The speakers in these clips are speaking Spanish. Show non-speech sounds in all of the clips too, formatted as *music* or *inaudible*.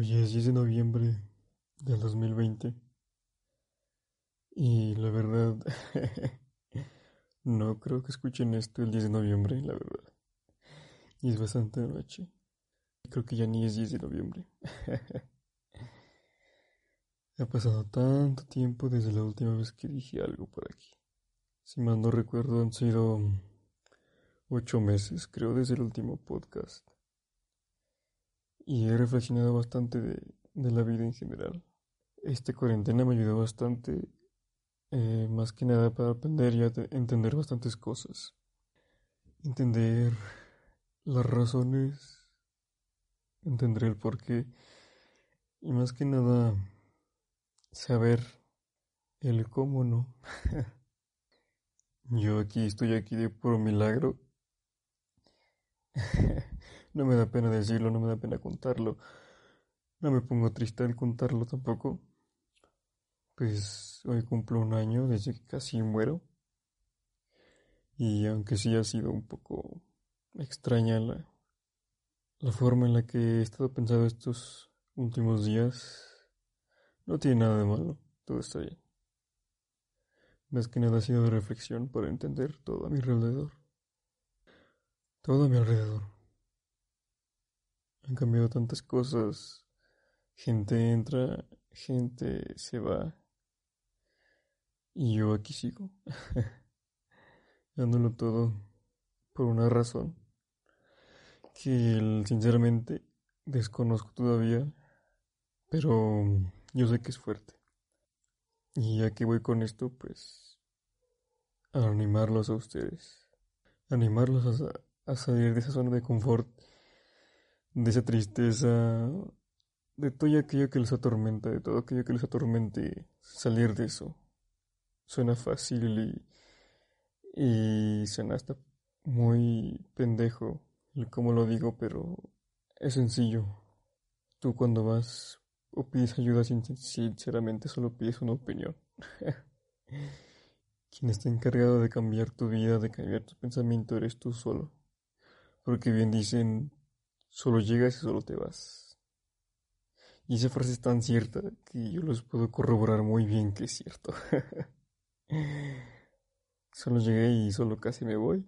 Hoy es 10 de noviembre del 2020 y la verdad *laughs* no creo que escuchen esto el 10 de noviembre, la verdad. Y es bastante noche. Creo que ya ni es 10 de noviembre. *laughs* ha pasado tanto tiempo desde la última vez que dije algo por aquí. Si mal no recuerdo han sido 8 meses, creo, desde el último podcast y he reflexionado bastante de, la vida en general. Esta cuarentena me ayudó bastante, eh, más que nada para aprender y entender bastantes cosas. Entender las razones, entender el porqué y más que nada saber el cómo no. *laughs* Yo aquí estoy aquí de puro milagro. *laughs* No me da pena decirlo, no me da pena contarlo. No me pongo triste al contarlo tampoco. Pues hoy cumplo un año desde que casi muero. Y aunque sí ha sido un poco extraña la, la forma en la que he estado pensando estos últimos días, no tiene nada de malo, todo está bien. Más que nada ha sido de reflexión para entender todo a mi alrededor. Todo a mi alrededor. Han cambiado tantas cosas. Gente entra, gente se va. Y yo aquí sigo. *laughs* Dándolo todo por una razón que sinceramente desconozco todavía, pero yo sé que es fuerte. Y aquí voy con esto, pues, a animarlos a ustedes, animarlos a, a salir de esa zona de confort de esa tristeza, de todo aquello que les atormenta, de todo aquello que les atormente, salir de eso. Suena fácil y, y suena hasta muy pendejo el cómo lo digo, pero es sencillo. Tú cuando vas o pides ayuda sinceramente solo pides una opinión. *laughs* Quien está encargado de cambiar tu vida, de cambiar tu pensamiento, eres tú solo. Porque bien dicen, Solo llegas y solo te vas. Y esa frase es tan cierta que yo los puedo corroborar muy bien que es cierto. *laughs* solo llegué y solo casi me voy.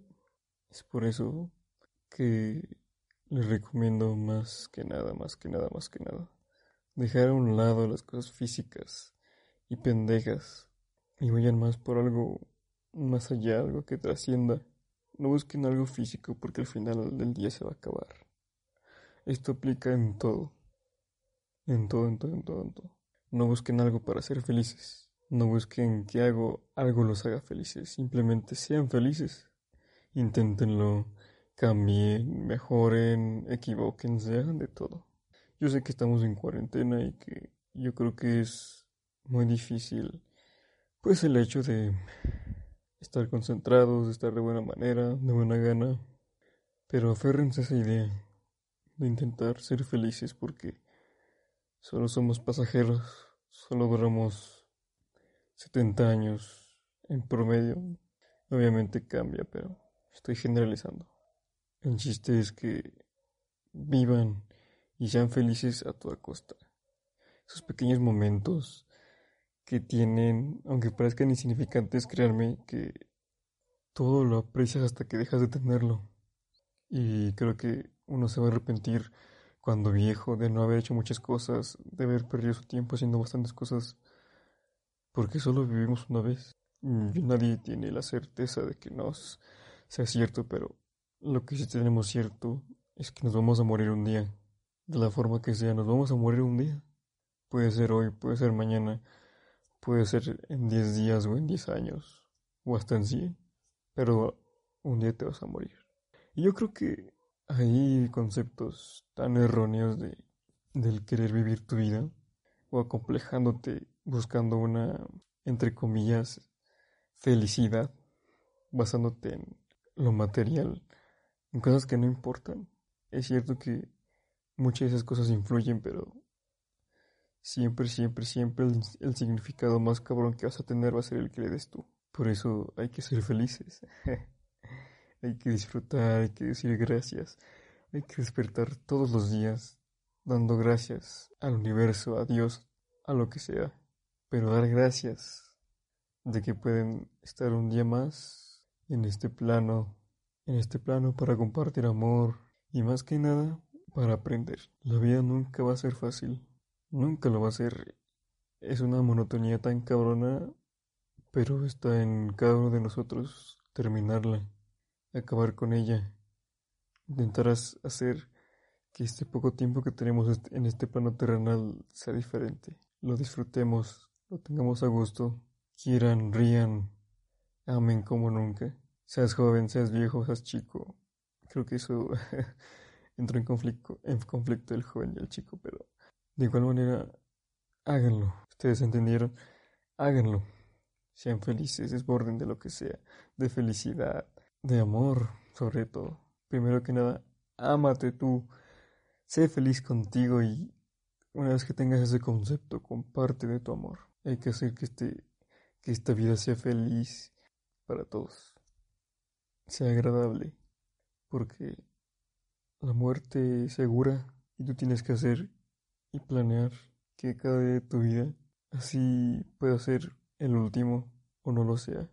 Es por eso que les recomiendo más que nada, más que nada, más que nada. Dejar a un lado las cosas físicas y pendejas y vayan más por algo más allá, algo que trascienda. No busquen algo físico porque al final del día se va a acabar. Esto aplica en todo. En todo, en todo, en todo, en todo. No busquen algo para ser felices. No busquen que hago, algo los haga felices. Simplemente sean felices. Inténtenlo. Cambien, mejoren, equivóquense, hagan de todo. Yo sé que estamos en cuarentena y que yo creo que es muy difícil. Pues el hecho de estar concentrados, de estar de buena manera, de buena gana. Pero aférrense a esa idea de intentar ser felices porque solo somos pasajeros, solo duramos 70 años en promedio. Obviamente cambia, pero estoy generalizando. El chiste es que vivan y sean felices a toda costa. Esos pequeños momentos que tienen, aunque parezcan insignificantes, créanme que todo lo aprecias hasta que dejas de tenerlo. Y creo que uno se va a arrepentir cuando viejo de no haber hecho muchas cosas, de haber perdido su tiempo haciendo bastantes cosas, porque solo vivimos una vez. Y nadie tiene la certeza de que nos sea cierto, pero lo que sí tenemos cierto es que nos vamos a morir un día. De la forma que sea, nos vamos a morir un día. Puede ser hoy, puede ser mañana, puede ser en 10 días o en 10 años, o hasta en 100, pero un día te vas a morir. Y yo creo que hay conceptos tan erróneos de, del querer vivir tu vida o acomplejándote buscando una, entre comillas, felicidad, basándote en lo material, en cosas que no importan. Es cierto que muchas de esas cosas influyen, pero siempre, siempre, siempre el, significado más cabrón que vas a tener va a ser el que le des tú. Por eso hay que ser felices. *laughs* hay que disfrutar, hay que decir gracias. Hay que despertar todos los días dando gracias al universo, a Dios, a lo que sea. Pero dar gracias de que pueden estar un día más en este plano, en este plano para compartir amor y más que nada para aprender. La vida nunca va a ser fácil. Nunca lo va a ser. Es una monotonía tan cabrona, pero está en cada uno de nosotros terminarla, acabar con ella, intentar hacer que este poco tiempo que tenemos en este plano terrenal sea diferente. Lo disfrutemos, lo tengamos a gusto, quieran, rían, amen como nunca. Seas joven, seas viejo, seas chico. Creo que eso *laughs* entró en conflicto, en conflicto el joven y el chico, pero de igual manera, háganlo. Ustedes entendieron, háganlo. Sean felices, desborden de lo que sea, de felicidad, de amor, sobre todo. Primero que nada, ámate tú, sé feliz contigo y una vez que tengas ese concepto, comparte de tu amor. Hay que hacer que, este, que esta vida sea feliz para todos, sea agradable, porque la muerte es segura y tú tienes que hacer y planear que cada día de tu vida así pueda ser el último o no lo sea,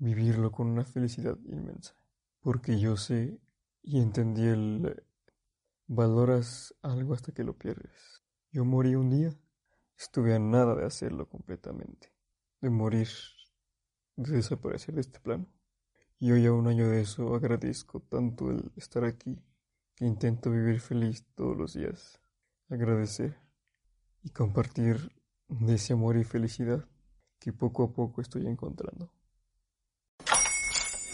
vivirlo con una felicidad inmensa. Porque yo sé y entendí el valoras algo hasta que lo pierdes. Yo morí un día, estuve a nada de hacerlo completamente, de morir, de desaparecer de este plano. Y hoy a un año de eso agradezco tanto el estar aquí que intento vivir feliz todos los días agradecer y compartir de ese amor y felicidad que poco a poco estoy encontrando.